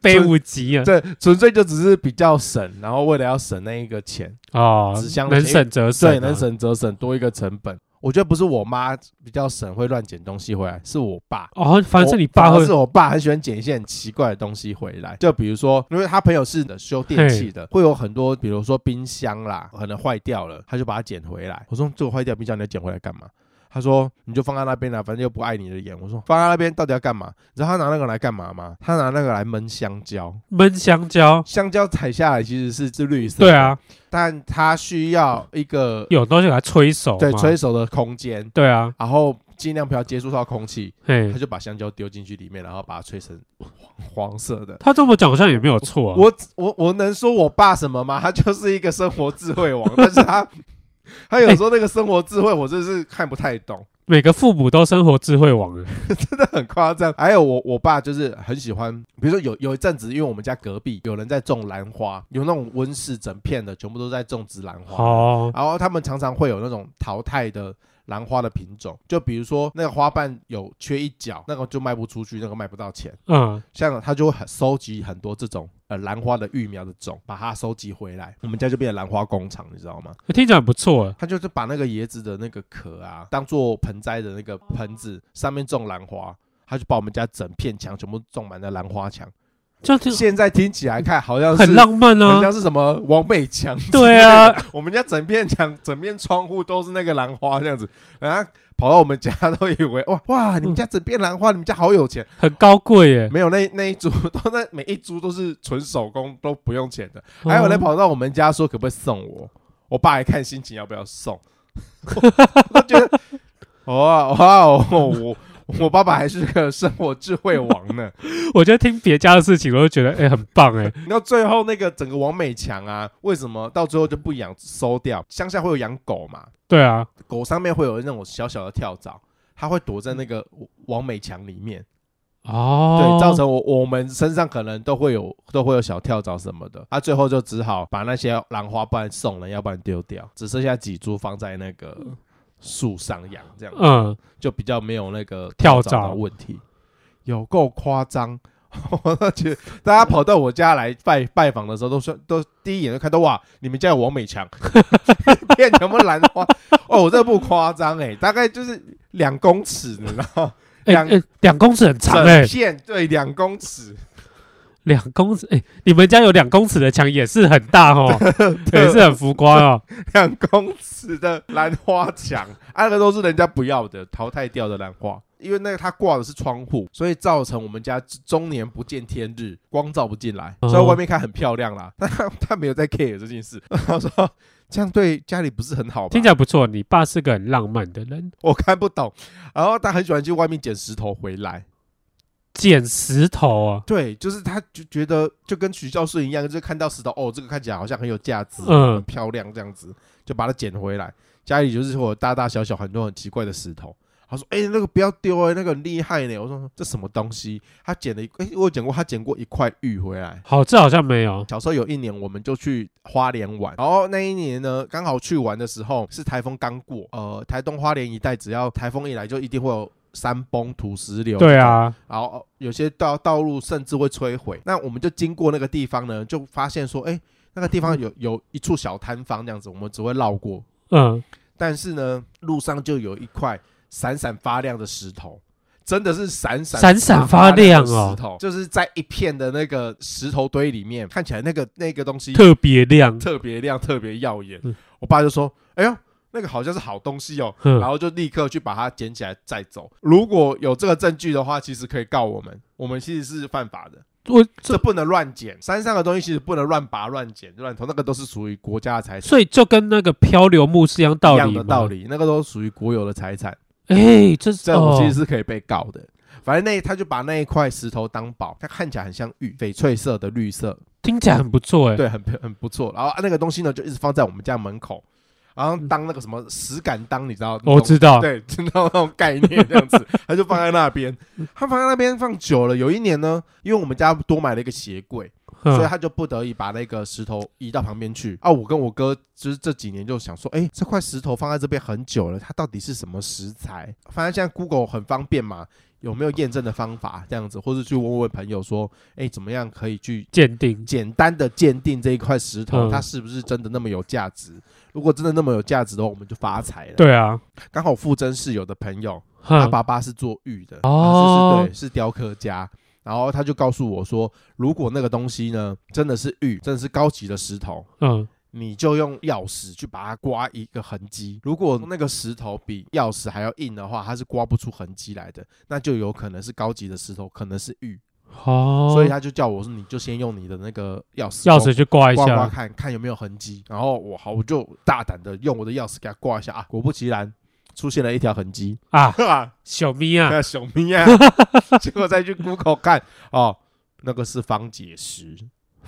背不急啊，[LAUGHS] 对，纯粹就只是比较省，然后为了要省那一个钱哦，纸箱能省则省，对，能省则省，多一个成本。我觉得不是我妈比较省，会乱捡东西回来，是我爸哦。反正是你爸会，是我爸很喜欢捡一些很奇怪的东西回来。就比如说，因为他朋友是修电器的，会有很多，比如说冰箱啦，可能坏掉了，他就把它捡回来。我说这个坏掉冰箱你要捡回来干嘛？他说：“你就放在那边了，反正又不碍你的眼。”我说：“放在那边到底要干嘛？你知道他拿那个来干嘛吗？他拿那个来焖香蕉。焖香蕉，香蕉采下来其实是是绿色。对啊，但他需要一个有东西来催熟，对，催熟的空间。对啊，然后尽量不要接触到空气。他就把香蕉丢进去里面，然后把它吹成 [LAUGHS] 黄色的。他这么讲好像也没有错啊。我我我能说我爸什么吗？他就是一个生活智慧王，但是他。” [LAUGHS] 他有时候那个生活智慧，我真是看不太懂。每个父母都生活智慧王，[LAUGHS] 真的很夸张。还有我我爸就是很喜欢，比如说有有一阵子，因为我们家隔壁有人在种兰花，有那种温室整片的，全部都在种植兰花。哦，然后他们常常会有那种淘汰的。兰花的品种，就比如说那个花瓣有缺一角，那个就卖不出去，那个卖不到钱。嗯，像他就会很收集很多这种呃兰花的育苗的种，把它收集回来，我们家就变成兰花工厂，你知道吗？听起来很不错。他就是把那个椰子的那个壳啊，当做盆栽的那个盆子，上面种兰花，他就把我们家整片墙全部种满了兰花墙。就现在听起来看好像是很浪漫呢，好像是什么王美强？对啊，我们家整片墙、整面窗户都是那个兰花这样子，然后跑到我们家都以为哇哇，你们家整片兰花，你们家好有钱，很高贵耶。没有那那一株都那每一株都是纯手工，都不用钱的。还有人跑到我们家说可不可以送我？我爸还看心情要不要送。[LAUGHS] [LAUGHS] 我觉得哇哇哦我。[LAUGHS] 我爸爸还是个生活智慧王呢。[LAUGHS] 我觉得听别家的事情，我就觉得哎、欸，很棒哎。[LAUGHS] 然后最后那个整个王美强啊，为什么到最后就不养收掉？乡下会有养狗嘛？对啊，狗上面会有那种小小的跳蚤，它会躲在那个王美强里面。哦，对，造成我我们身上可能都会有都会有小跳蚤什么的。他、啊、最后就只好把那些兰花，不然送了，要不然丢掉，只剩下几株放在那个。树上养这样，嗯，就比较没有那个跳蚤的问题，有够夸张。[LAUGHS] 我觉得大家跑到我家来拜拜访的时候，都说都第一眼就看到哇，你们家有王美强，变什么兰花？哦，我这不夸张哎，大概就是两公尺，你知道？两两、欸欸、公尺很长哎、欸，片对两公尺。两公尺，哎、欸，你们家有两公尺的墙也是很大哦，[LAUGHS] [LAUGHS] 也是很浮夸哦。[LAUGHS] 两公尺的兰花墙，那个都是人家不要的，淘汰掉的兰花。因为那个它挂的是窗户，所以造成我们家中年不见天日，光照不进来。所以外面看很漂亮啦，但他他没有在 care 这件事。他说这样对家里不是很好吗？听起来不错，你爸是个很浪漫的人。我看不懂，然后他很喜欢去外面捡石头回来。捡石头啊？对，就是他就觉得就跟徐教授一样，就是看到石头哦，这个看起来好像很有价值，嗯，很漂亮这样子，就把它捡回来。家里就是会有大大小小很多很奇怪的石头，他说：“哎、欸，那个不要丢哎，那个很厉害呢。”我说：“这什么东西？”他捡了一，哎、欸，我捡过，他捡过一块玉回来。好，这好像没有。小时候有一年，我们就去花莲玩，然后那一年呢，刚好去玩的时候是台风刚过，呃，台东花莲一带只要台风一来，就一定会有山崩、土石流。对啊，然后有些道道路甚至会摧毁。那我们就经过那个地方呢，就发现说，哎、欸，那个地方有有一处小摊方这样子，我们只会绕过。嗯，但是呢，路上就有一块。闪闪发亮的石头，真的是闪闪闪闪发亮哦！石头就是在一片的那个石头堆里面，看起来那个那个东西特别亮，特别亮，特别耀眼。嗯、我爸就说：“哎呦，那个好像是好东西哦。”然后就立刻去把它捡起来再走。如果有这个证据的话，其实可以告我们，我们其实是犯法的。我这不能乱捡，山上的东西其实不能乱拔、乱捡、乱偷，那个都是属于国家的财产。所以就跟那个漂流木是一样道理，一样的道理，那个都属于国有的财产。哎、欸，这这种其实是可以被告的。哦、反正那他就把那一块石头当宝，它看起来很像玉，翡翠色的绿色，听起来很不错哎。对，很很不错。然后那个东西呢，就一直放在我们家门口，然后当那个什么石敢当，你知道？我知道，对，[LAUGHS] 知道那种概念这样子，[LAUGHS] 他就放在那边。他放在那边放久了，有一年呢，因为我们家多买了一个鞋柜。所以他就不得已把那个石头移到旁边去啊！我跟我哥就是这几年就想说，哎，这块石头放在这边很久了，它到底是什么石材？反正现在 Google 很方便嘛，有没有验证的方法这样子，或者去问问朋友说，哎，怎么样可以去鉴定？简单的鉴定这一块石头，它是不是真的那么有价值？如果真的那么有价值的话，我们就发财了。对啊，刚好傅真室友的朋友，他爸爸是做玉的，哦，是对，是雕刻家。然后他就告诉我说，如果那个东西呢，真的是玉，真的是高级的石头，嗯，你就用钥匙去把它刮一个痕迹。如果那个石头比钥匙还要硬的话，它是刮不出痕迹来的，那就有可能是高级的石头，可能是玉。哦，所以他就叫我说，你就先用你的那个钥匙，钥匙去刮一下，刮刮看看有没有痕迹。然后我好，我就大胆的用我的钥匙给它刮一下啊，果不其然。出现了一条痕迹 [LAUGHS] 啊，小咪啊，[LAUGHS] 小咪啊，[LAUGHS] 结果再去 Google 看哦，那个是方解石，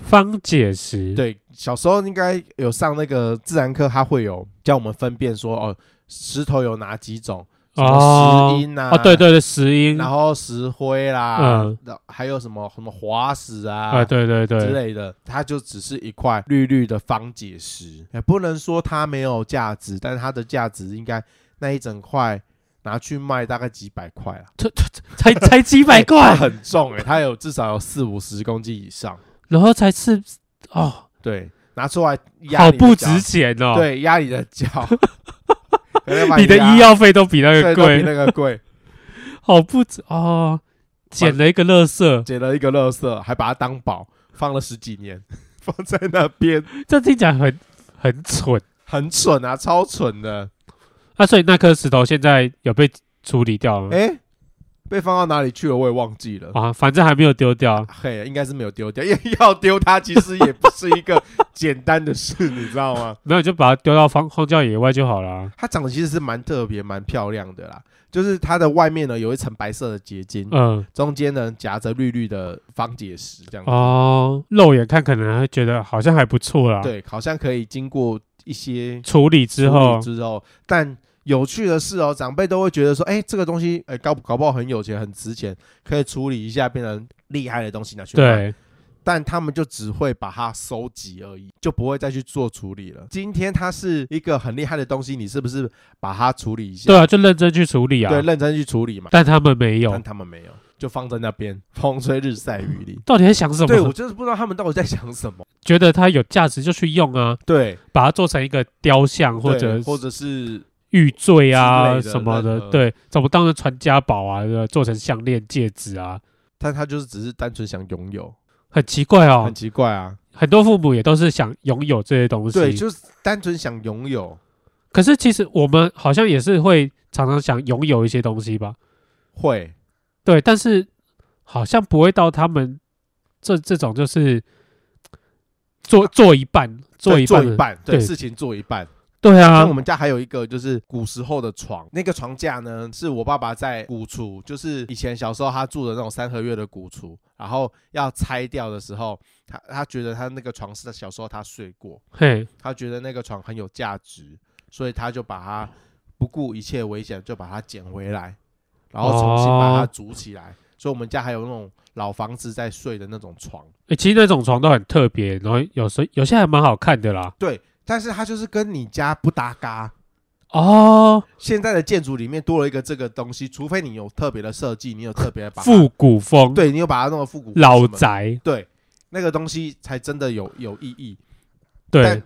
方解石，对，小时候应该有上那个自然课，他会有教我们分辨说哦，石头有哪几种，什么石英啊，哦，对对对，石英，然后石灰啦，嗯，还有什么什么滑石啊，啊，对对对。之类的，它就只是一块绿绿的方解石，也不能说它没有价值，但是它的价值应该。那一整块拿去卖大概几百块啊，这这才才几百块，[LAUGHS] 很重诶、欸，它有至少有四五十公斤以上，然后才是哦，对，拿出来压好不值钱哦，对，压你的脚，[LAUGHS] 你的医药费都比那个贵，比那个贵，[LAUGHS] 好不值哦，捡了一个垃圾，捡了一个垃圾，还把它当宝，放了十几年，[LAUGHS] 放在那边，这听起来很很蠢，很蠢啊，超蠢的。那、啊、所以那颗石头现在有被处理掉了吗？哎、欸，被放到哪里去了？我也忘记了啊。反正还没有丢掉。嘿，应该是没有丢掉，因为要丢它其实也不是一个 [LAUGHS] 简单的事，你知道吗？没有，就把它丢到荒荒郊野外就好了、啊。它长得其实是蛮特别、蛮漂亮的啦。就是它的外面呢有一层白色的结晶，嗯，中间呢夹着绿绿的方解石，这样子。哦，肉眼看可能会觉得好像还不错啦。对，好像可以经过一些处理之后，之后，但。有趣的是哦，长辈都会觉得说，哎，这个东西，哎，搞搞不好很有钱、很值钱，可以处理一下，变成厉害的东西拿去卖。对，但他们就只会把它收集而已，就不会再去做处理了。今天它是一个很厉害的东西，你是不是把它处理一下？对啊，就认真去处理啊。对，认真去处理嘛。但他们没有，但他们没有，就放在那边，风吹日晒雨淋。到底在想什么？对，我就是不知道他们到底在想什么。觉得它有价值就去用啊。对，把它做成一个雕像，或者或者是。玉坠啊什么的，对，怎么当成传家宝啊？做成项链、戒指啊？但他就是只是单纯想拥有，很奇怪哦，很奇怪啊！很多父母也都是想拥有这些东西，对，就是单纯想拥有。可是其实我们好像也是会常常想拥有一些东西吧？会，对，但是好像不会到他们这这种，就是做做一半，做一半，做一半，对，事情做一半。对啊，像我们家还有一个就是古时候的床，那个床架呢，是我爸爸在古厝，就是以前小时候他住的那种三合院的古厝，然后要拆掉的时候，他他觉得他那个床是在小时候他睡过，嘿，他觉得那个床很有价值，所以他就把它不顾一切危险就把它捡回来，然后重新把它组起来。哦、所以我们家还有那种老房子在睡的那种床。哎、欸，其实那种床都很特别，然后有时有些还蛮好看的啦。对，但是它就是跟你家不搭嘎。哦，现在的建筑里面多了一个这个东西，除非你有特别的设计，你有特别的把复古风，对，你有把它弄个复古老宅，对，那个东西才真的有有意义。对，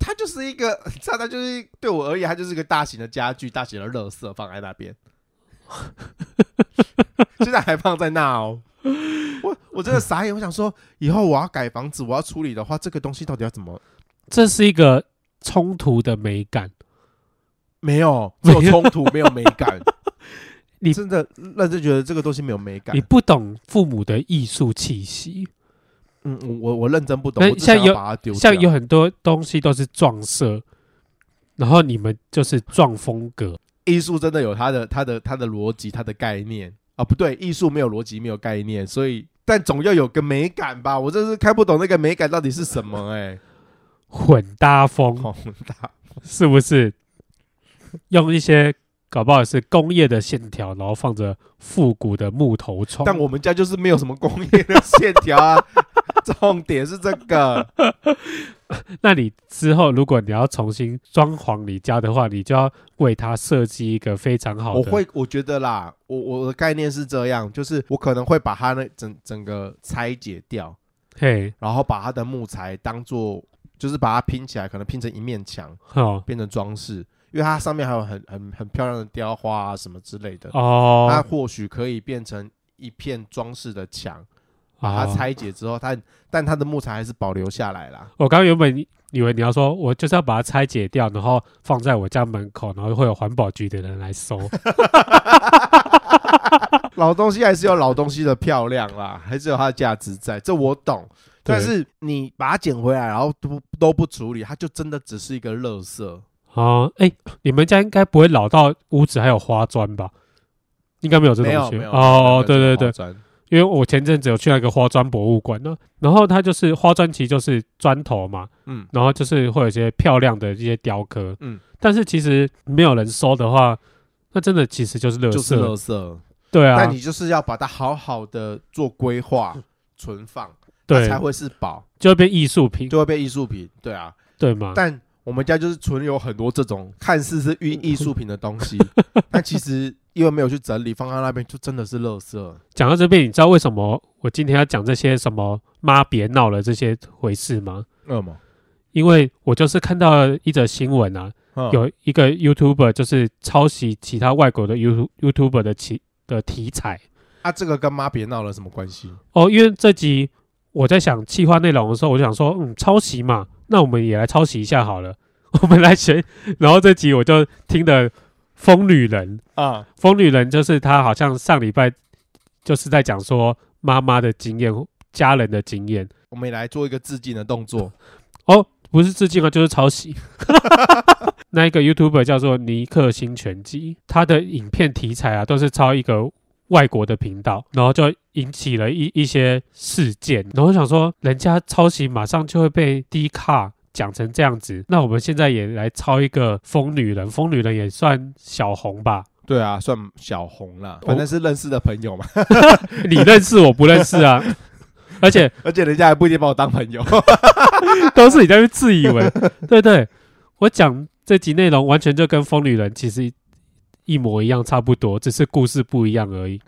它就是一个，[LAUGHS] 它它就是对我而言，它就是一个大型的家具，大型的乐色放在那边，[LAUGHS] 现在还放在那哦。我我真的傻眼，我想说，以后我要改房子，我要处理的话，这个东西到底要怎么？这是一个冲突的美感。没有，没有冲突，没有美感。[LAUGHS] 你真的认真觉得这个东西没有美感？你不懂父母的艺术气息。嗯，我我认真不懂。像有像有很多东西都是撞色，然后你们就是撞风格。艺术真的有它的它的它的逻辑，它的概念啊？不对，艺术没有逻辑，没有概念，所以但总要有个美感吧？我真是看不懂那个美感到底是什么哎、欸。混搭风，混搭是不是？用一些搞不好是工业的线条，然后放着复古的木头窗。但我们家就是没有什么工业的线条啊。[LAUGHS] 重点是这个。[LAUGHS] 那你之后如果你要重新装潢你家的话，你就要为它设计一个非常好的。我会，我觉得啦，我我的概念是这样，就是我可能会把它那整整个拆解掉，嘿，然后把它的木材当做，就是把它拼起来，可能拼成一面墙，哦，变成装饰。因为它上面还有很很很漂亮的雕花啊什么之类的哦，它或许可以变成一片装饰的墙，把它拆解之后，它但它的木材还是保留下来啦。我刚刚原本以为你要说，我就是要把它拆解掉，然后放在我家门口，然后会有环保局的人来收。[LAUGHS] 老东西还是有老东西的漂亮啦，还是有它的价值在，这我懂。但是你把它捡回来，然后都都不处理，它就真的只是一个垃圾。啊，哎、欸，你们家应该不会老到屋子还有花砖吧？应该没有这东西。哦，对对对，因为我前阵子有去那个花砖博物馆呢，然后它就是花砖，其实就是砖头嘛，嗯，然后就是会有一些漂亮的一些雕刻，嗯，但是其实没有人收的话，那真的其实就是垃圾，就是垃圾，对啊。但你就是要把它好好的做规划、[LAUGHS] 存放，对，才会是宝，就会变艺术品，就会变艺术品，对啊，对吗？但我们家就是存有很多这种看似是艺 [LAUGHS] 艺术品的东西，[LAUGHS] 但其实因为没有去整理，放在那边就真的是垃圾。讲到这边，你知道为什么我今天要讲这些什么“妈别闹了”这些回事吗？为什么？因为我就是看到一则新闻啊，嗯、有一个 YouTuber 就是抄袭其他外国的 You YouTuber 的题的题材。啊，这个跟“妈别闹了”什么关系？哦，因为这集我在想企划内容的时候，我就想说，嗯，抄袭嘛。那我们也来抄袭一下好了，[LAUGHS] 我们来学。然后这集我就听的《疯女人》啊，《疯女人》就是她好像上礼拜就是在讲说妈妈的经验、家人的经验。我们也来做一个致敬的动作。[LAUGHS] 哦，不是致敬啊，就是抄袭。[LAUGHS] 那一个 YouTuber 叫做尼克星拳击，他的影片题材啊都是抄一个。外国的频道，然后就引起了一一些事件，然后想说，人家抄袭马上就会被低卡讲成这样子，那我们现在也来抄一个疯女人，疯女人也算小红吧？对啊，算小红啦，反正是认识的朋友嘛。[LAUGHS] [LAUGHS] 你认识我不认识啊？而且 [LAUGHS] 而且人家还不一定把我当朋友，都是你在那自以为。对对，我讲这集内容完全就跟疯女人其实。一模一样，差不多，只是故事不一样而已，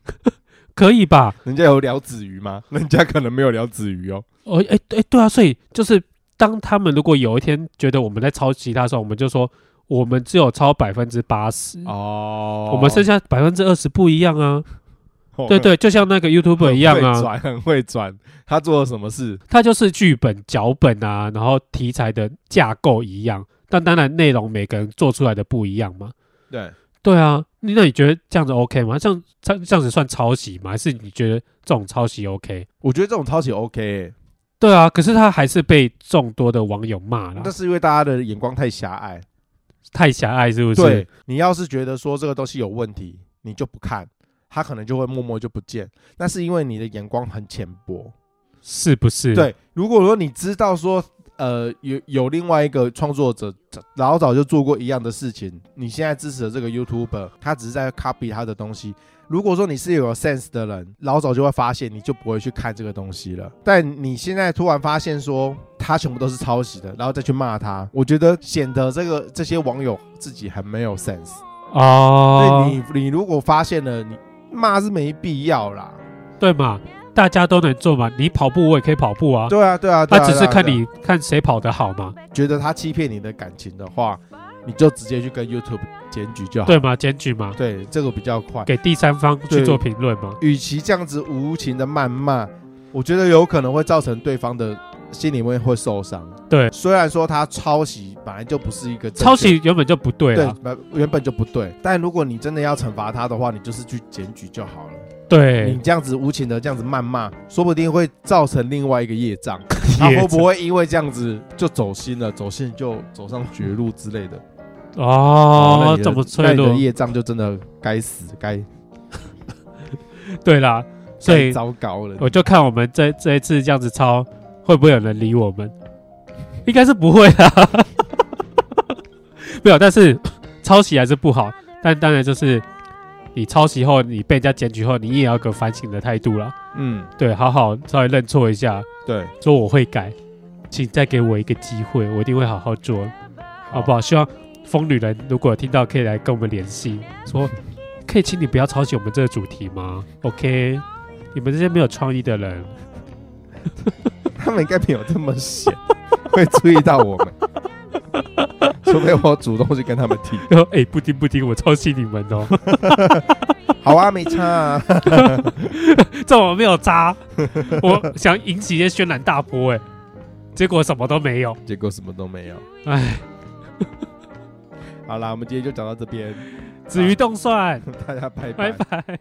[LAUGHS] 可以吧？人家有聊子瑜吗？[LAUGHS] 人家可能没有聊子瑜哦。哦，哎，哎，对啊，所以就是当他们如果有一天觉得我们在抄袭他的时候，我们就说我们只有抄百分之八十哦，我们剩下百分之二十不一样啊。哦、对对，就像那个 YouTuber 一样啊，转很会转。他做了什么事？他就是剧本脚本啊，然后题材的架构一样，但当然内容每个人做出来的不一样嘛。对对啊，那你觉得这样子 OK 吗？这样这这样子算抄袭吗？还是你觉得这种抄袭 OK？我觉得这种抄袭 OK、欸。对啊，可是他还是被众多的网友骂了。那是因为大家的眼光太狭隘，太狭隘是不是？对，你要是觉得说这个东西有问题，你就不看，他可能就会默默就不见。那是因为你的眼光很浅薄，是不是？对，如果说你知道说。呃有有另外一个创作者老早就做过一样的事情，你现在支持的这个 YouTuber，他只是在 copy 他的东西。如果说你是有 sense 的人，老早就会发现，你就不会去看这个东西了。但你现在突然发现说他全部都是抄袭的，然后再去骂他，我觉得显得这个这些网友自己很没有 sense 哦。对，你你如果发现了，你骂是没必要啦，对嘛？大家都能做嘛？你跑步我也可以跑步啊。对啊，对啊，他只是看你看谁跑得好嘛。觉得他欺骗你的感情的话。你就直接去跟 YouTube 检举就好，对吗？检举嘛，对，这个比较快，给第三方去做评论嘛。与其这样子无情的谩骂，我觉得有可能会造成对方的心里面会受伤。对，虽然说他抄袭本来就不是一个抄袭原本就不对，对，原本就不对。但如果你真的要惩罚他的话，你就是去检举就好了。对，你这样子无情的这样子谩骂，说不定会造成另外一个业障。[LAUGHS] 他会不会因为这样子就走心了？走心就走上绝路之类的？哦，这么脆弱，业障就真的该死该。[LAUGHS] 对啦，所以糟糕了。我就看我们这这一次这样子抄，会不会有人理我们？应该是不会啦。[LAUGHS] 没有，但是 [COUGHS] 抄袭还是不好。但当然就是你抄袭后，你被人家检举后，你也要有个反省的态度啦。嗯，对，好好稍微认错一下。对，说我会改，请再给我一个机会，我一定会好好做，好，好不好？希望。疯女人，如果听到可以来跟我们联系，说可以请你不要抄袭我们这个主题吗？OK，你们这些没有创意的人，[LAUGHS] 他们应该没有这么闲，会注意到我们。除非我主动去跟他们提，说 [LAUGHS] 哎、欸，不听不听，我抄袭你们哦。[LAUGHS] 好啊，没差啊，[LAUGHS] 这我没有渣，我想引起一些轩然大波，哎，结果什么都没有，结果什么都没有，哎。好啦，我们今天就讲到这边。止于动算，大家拜拜。拜拜。